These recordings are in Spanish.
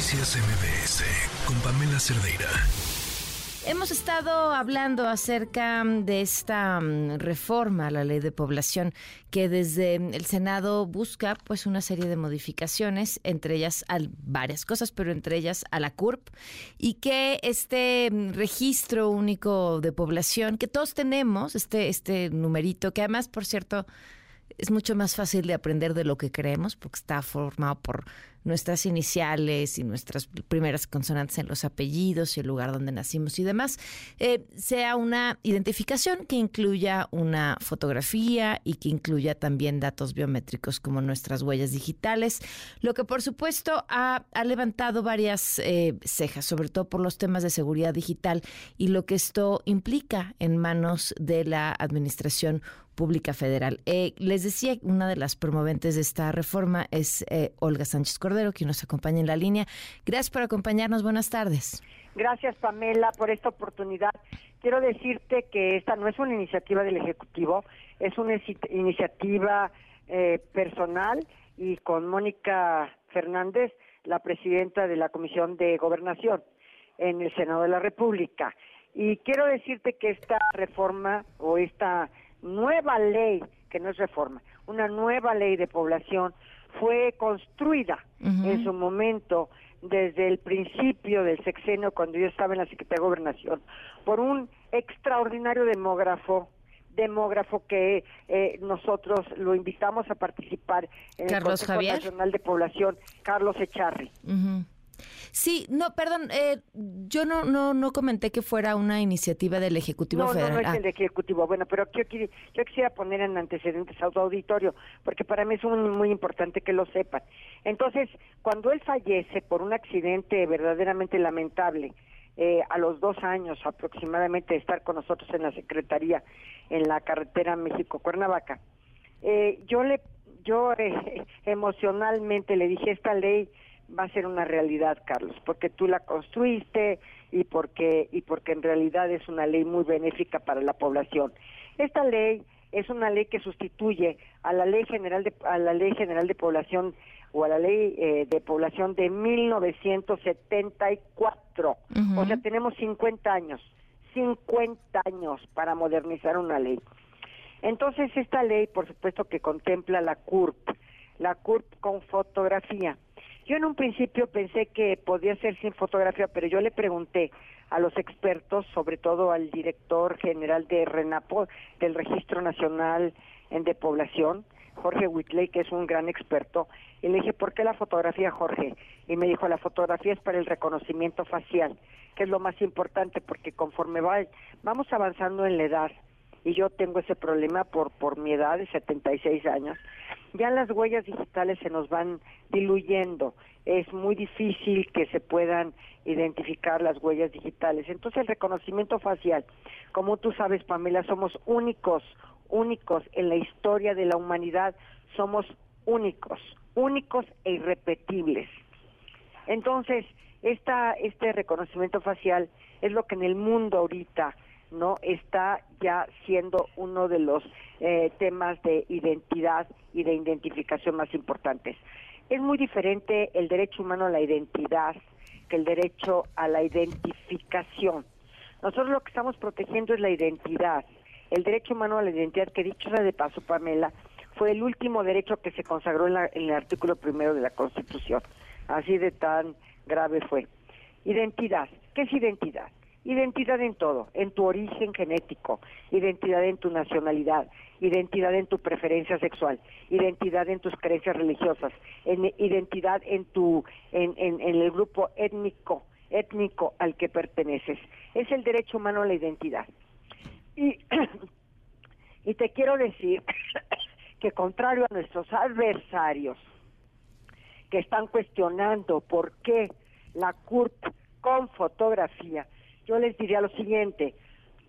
Noticias MBS con Pamela Cerdeira. Hemos estado hablando acerca de esta mm, reforma a la ley de población que desde el Senado busca pues una serie de modificaciones, entre ellas a varias cosas, pero entre ellas a la CURP y que este mm, registro único de población que todos tenemos, este este numerito que además por cierto es mucho más fácil de aprender de lo que creemos porque está formado por nuestras iniciales y nuestras primeras consonantes en los apellidos y el lugar donde nacimos y demás, eh, sea una identificación que incluya una fotografía y que incluya también datos biométricos como nuestras huellas digitales, lo que por supuesto ha, levantado varias eh, cejas, sobre todo por los temas de seguridad digital y lo que esto implica en manos de la administración Pública Federal. Eh, les decía, una de las promoventes de esta reforma es eh, Olga Sánchez Cordero, que nos acompaña en la línea. Gracias por acompañarnos. Buenas tardes. Gracias, Pamela, por esta oportunidad. Quiero decirte que esta no es una iniciativa del Ejecutivo, es una iniciativa eh, personal y con Mónica Fernández, la presidenta de la Comisión de Gobernación en el Senado de la República. Y quiero decirte que esta reforma o esta nueva ley, que no es reforma, una nueva ley de población fue construida en su momento desde el principio del sexenio cuando yo estaba en la Secretaría de Gobernación por un extraordinario demógrafo demógrafo que eh, nosotros lo invitamos a participar en el Consejo Nacional de Población, Carlos Echarri. Sí, no, perdón, eh, yo no, no, no comenté que fuera una iniciativa del Ejecutivo Federal. No, no es el Ejecutivo, bueno, pero yo, yo quisiera poner en antecedentes a su auditorio, porque para mí es muy importante que lo sepan. Entonces, cuando él fallece por un accidente verdaderamente lamentable, eh, a los dos años aproximadamente de estar con nosotros en la Secretaría, en la carretera México-Cuernavaca, eh, yo le yo emocionalmente le dije esta ley va a ser una realidad, Carlos, porque tú la construiste y porque y porque en realidad es una ley muy benéfica para la población. Esta ley es una ley que sustituye a la ley general de a la ley general de población o a la ley eh, de población de 1974. O sea, tenemos 50 años, 50 años para modernizar una ley. Entonces, esta ley, por supuesto que contempla la CURP, la CURP con fotografía. Yo en un principio pensé que podía ser sin fotografía, pero yo le pregunté a los expertos, sobre todo al director general de RENAPO, del Registro Nacional de Población, Jorge Whitley, que es un gran experto, y le dije, ¿por qué la fotografía, Jorge? Y me dijo, la fotografía es para el reconocimiento facial, que es lo más importante, porque conforme va, vamos avanzando en la edad, y yo tengo ese problema por, por mi edad de 76 años, ya las huellas digitales se nos van diluyendo. Es muy difícil que se puedan identificar las huellas digitales. Entonces el reconocimiento facial, como tú sabes, Pamela, somos únicos, únicos en la historia de la humanidad, somos únicos, únicos e irrepetibles. Entonces, esta, este reconocimiento facial es lo que en el mundo ahorita no está ya siendo uno de los eh, temas de identidad y de identificación más importantes. Es muy diferente el derecho humano a la identidad que el derecho a la identificación. Nosotros lo que estamos protegiendo es la identidad. El derecho humano a la identidad, que dicho sea de paso, Pamela, fue el último derecho que se consagró en, en el artículo primero de la Constitución. Así de tan grave fue. Identidad. ¿Qué es identidad? Identidad en todo, en tu origen genético, identidad en tu nacionalidad, identidad en tu preferencia sexual, identidad en tus creencias religiosas, en, identidad en tu en, en, el grupo étnico étnico al que perteneces. Es el derecho humano a la identidad. Y, y te quiero decir que contrario a nuestros adversarios que están cuestionando por qué la CURP con fotografía yo les diría lo siguiente,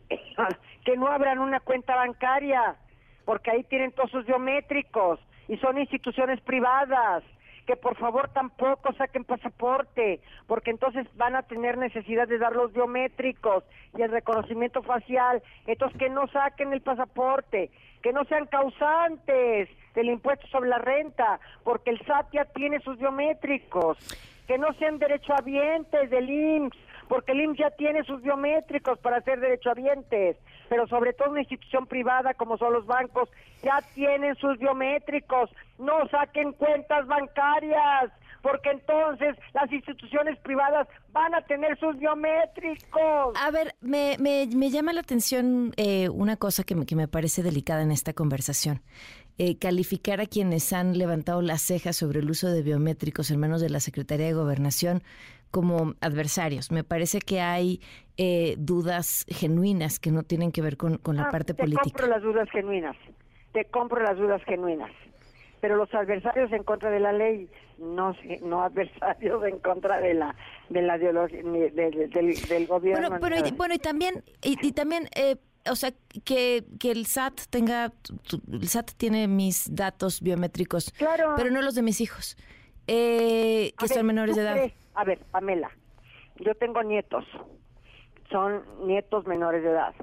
que no abran una cuenta bancaria, porque ahí tienen todos sus biométricos y son instituciones privadas que por favor tampoco saquen pasaporte, porque entonces van a tener necesidad de dar los biométricos y el reconocimiento facial, entonces que no saquen el pasaporte. que no sean causantes del impuesto sobre la renta, porque el SAT ya tiene sus biométricos, que no sean derechohabientes del IMSS, porque el IMSS ya tiene sus biométricos para ser derechohabientes, pero sobre todo una institución privada como son los bancos, ya tienen sus biométricos, no saquen cuentas bancarias, porque entonces las instituciones privadas van a tener sus biométricos. A ver, me, me, me llama la atención eh, una cosa que me, que me parece delicada en esta conversación. Eh, calificar a quienes han levantado las cejas sobre el uso de biométricos en manos de la Secretaría de Gobernación como adversarios. Me parece que hay eh, dudas genuinas que no tienen que ver con, con la Ah, parte te política. compro las dudas genuinas, te compro las dudas genuinas. Pero los adversarios en contra de la ley, no no adversarios en contra de la de la ideología ni de- de- del, del gobierno. Bueno, ni y, bueno, y también, y, y también, eh, o sea, que, que el SAT tenga, el SAT tiene mis datos biométricos, Claro. pero no los de mis hijos, eh, que A son ver, menores ¿tú de edad. crees? A ver, Pamela, yo tengo nietos, son nietos menores de edad,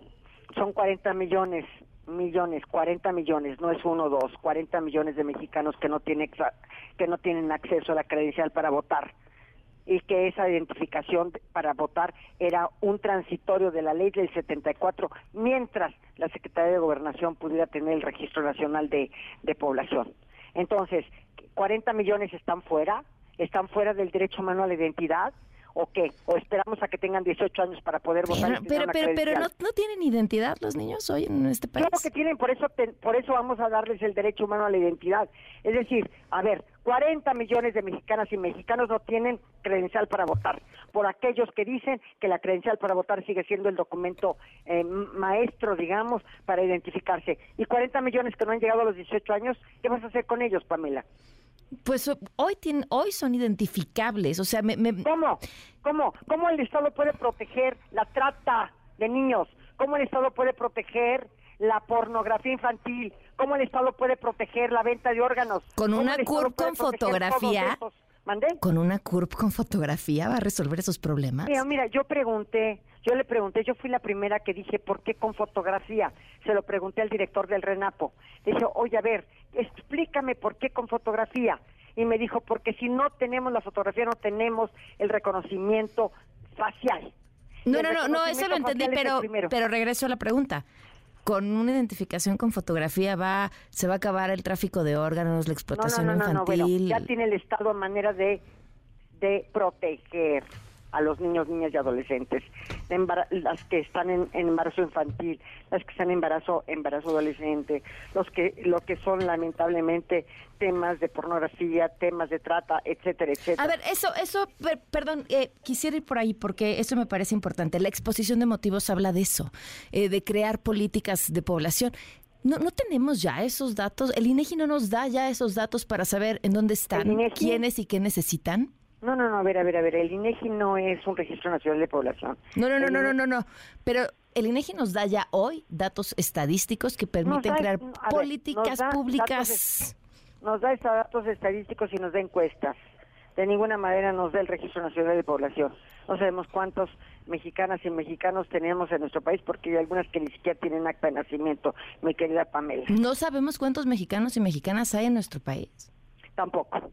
son 40 millones, millones, 40 millones, no es uno o dos, 40 millones de mexicanos que no tienen que no tienen acceso a la credencial para votar. Y que esa identificación de- para votar era un transitorio de la ley del 74, mientras la Secretaría de Gobernación pudiera tener el Registro Nacional de, de Población. Entonces, 40 millones están fuera, están fuera del derecho humano a la identidad, ¿o qué? ¿O esperamos a que tengan 18 años para poder votar? Pero, pero, pero, pero no, no tienen identidad los niños hoy en este país. Claro que tienen, por eso por eso vamos a darles el derecho humano a la identidad. Es decir, a ver, 40 millones de mexicanas y mexicanos no tienen credencial para votar, por aquellos que dicen que la credencial para votar sigue siendo el documento eh, maestro, digamos, para identificarse. Y 40 millones que no han llegado a los 18 años, ¿qué vas a hacer con ellos, Pamela? Pues hoy, tienen, hoy son identificables, o sea, me, me- ¿Cómo? ¿Cómo? ¿Cómo el Estado puede proteger la trata de niños? ¿Cómo el Estado puede proteger la pornografía infantil? ¿Cómo el Estado puede proteger la venta de órganos? Con ¿Cómo una puede con fotografía. Con una CURP con fotografía va a resolver esos problemas. Mira, mira, yo pregunté, yo le pregunté, yo fui la primera que dije, ¿por qué con fotografía? Se lo pregunté al director del RENAPO. Le dije, oye, a ver, explícame por qué con fotografía. Y me dijo, porque si no tenemos la fotografía, no tenemos el reconocimiento facial. No, no, no, no, eso lo entendí, pero, pero regreso a la pregunta. Con una identificación con fotografía va, se va a acabar el tráfico de órganos, la explotación no, no, no, no, bueno, infantil. ya tiene el Estado manera de, de proteger a los niños, niñas y adolescentes, las que están en, en embarazo infantil, las que están en embarazo, embarazo adolescente, los que, lo que son lamentablemente temas de pornografía, temas de trata, etcétera, etcétera. A ver, eso, eso, per- perdón, eh, quisiera ir por ahí porque eso me parece importante. La exposición de motivos habla de eso, eh, de crear políticas de población. No, no tenemos ya esos datos. El INEGI no nos da ya esos datos para saber en dónde están, quiénes y qué necesitan. No, no, no, a ver, a ver, a ver, el INEGI no es un registro nacional de población. No, no, no, no, no, no, no. Pero el INEGI nos da ya hoy datos estadísticos que permiten da- crear a ver, nos políticas públicas. datos Nos da estos datos estadísticos y nos da encuestas. De ninguna manera nos da el Registro Nacional de Población. No sabemos cuántos mexicanas y mexicanos tenemos en nuestro país porque hay algunas que ni siquiera tienen acta de nacimiento, mi querida Pamela. No sabemos cuántos mexicanos y mexicanas hay en nuestro país. Tampoco.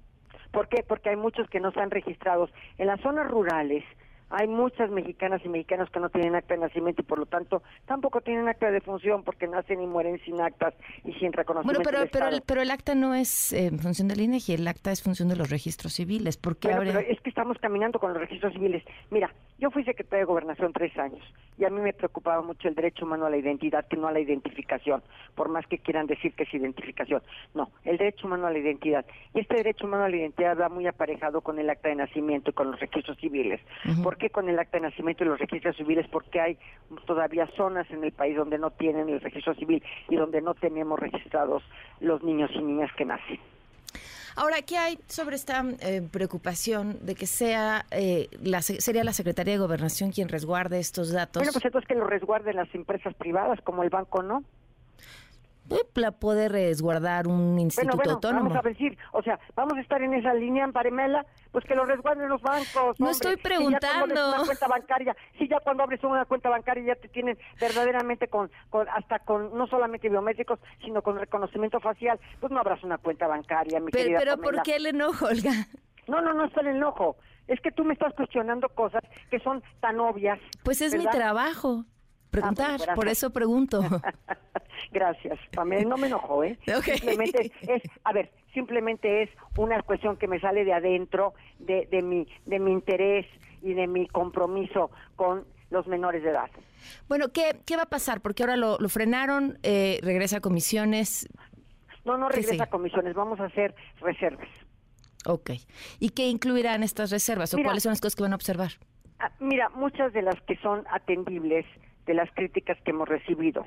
¿Por qué? Porque hay muchos que no están registrados. En las zonas rurales hay muchas mexicanas y mexicanos que no tienen acta de nacimiento y por lo tanto tampoco tienen acta de defunción porque nacen y mueren sin actas y sin Bueno, reconocimiento pero, del pero, Estado. el, pero el acta no es eh, función del INEGI, el acta es función de los registros civiles. ¿Por qué Bueno, habría- pero es estamos caminando con los registros civiles. Mira, yo fui secretaria de Gobernación tres años y a mí me preocupaba mucho el derecho humano a la identidad, que no a la identificación, por más que quieran decir que es identificación. No, el derecho humano a la identidad. Y este derecho humano a la identidad va muy aparejado con el acta de nacimiento y con los registros civiles. ¿Por qué con el acta de nacimiento y los registros civiles? Porque hay todavía zonas en el país donde no tienen el registro civil y donde no tenemos registrados los niños y niñas que nacen. Ahora, ¿qué hay sobre esta eh, preocupación de que sea eh, la, se- sería la Secretaría de Gobernación quien resguarde estos datos? Bueno, pues entonces que lo resguarden las empresas privadas como el banco, ¿no? Para poder resguardar un instituto bueno, bueno, autónomo. Vamos a decir, o sea, vamos a estar en esa línea, Parimela, pues que lo resguarden los bancos. No estoy Si ya cuando preguntando. una cuenta bancaria, si ya cuando abres una cuenta bancaria ya te tienen verdaderamente con, con hasta con no solamente biométricos, sino con reconocimiento facial, pues no abras una cuenta bancaria, mi pero, querida pero Pamela. ¿por qué el enojo, Olga? No, no, no está en el enojo. Es que tú me estás cuestionando cosas que son tan obvias. Pues es mi trabajo. Preguntar, gracias. por eso pregunto. Gracias, Pamela. No me enojo, ¿eh? Simplemente es, a ver, simplemente es una cuestión que me sale de adentro, de, de, mi, de mi interés y de mi compromiso con los menores de edad. Bueno, ¿qué, qué va a pasar? Porque ahora lo, lo frenaron, eh, regresa a comisiones. No, no ¿Qué regresa a comisiones, vamos a hacer reservas. Ok. ¿Y qué incluirán estas reservas o Mira. cuáles son las cosas que van a observar? Ah, Mira, muchas de las que son atendibles, de las críticas que hemos recibido,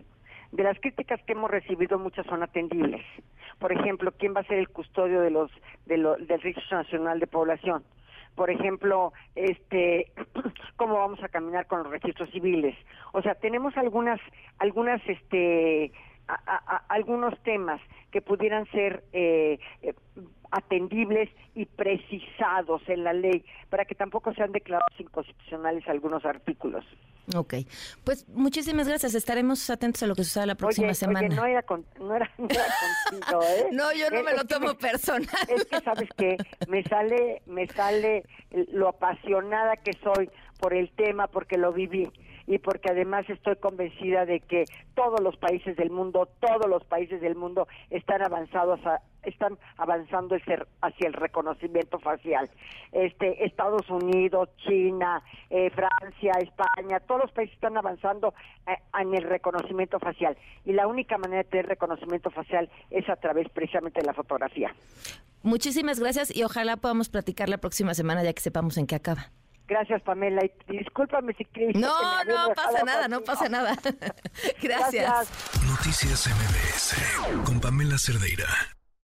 de las críticas que hemos recibido, muchas son atendibles. Por ejemplo, ¿quién va a ser el custodio de los de lo- del Registro Nacional de Población? Por ejemplo, este, cómo vamos a caminar con los registros civiles. O sea, tenemos algunas, algunas, este, a- a- a- algunos temas que pudieran ser eh, eh, atendibles y precisados en la ley para que tampoco sean declarados inconstitucionales algunos artículos. Ok. Pues muchísimas gracias. Estaremos atentos a lo que suceda la próxima oye, semana. oye, no era, con- no era, no era contigo, ¿eh? No, yo no Es- me lo tomo personal. Es que sabes que me sale, me sale lo apasionada que soy por el tema, porque lo viví y porque además estoy convencida de que todos los países del mundo, todos los países del mundo están avanzados, a- están avanzando hacia el reconocimiento facial. Este, Estados Unidos, China, eh, Francia, España, todos los países están avanzando eh, en el reconocimiento facial y la única manera de tener reconocimiento facial es a través precisamente de la fotografía. Muchísimas gracias y ojalá podamos platicar la próxima semana ya que sepamos en qué acaba. Gracias, Pamela. Y discúlpame si creí que No, me no pasa nada, no pasa nada. Gracias. Gracias. Noticias MBS con Pamela Cerdeira.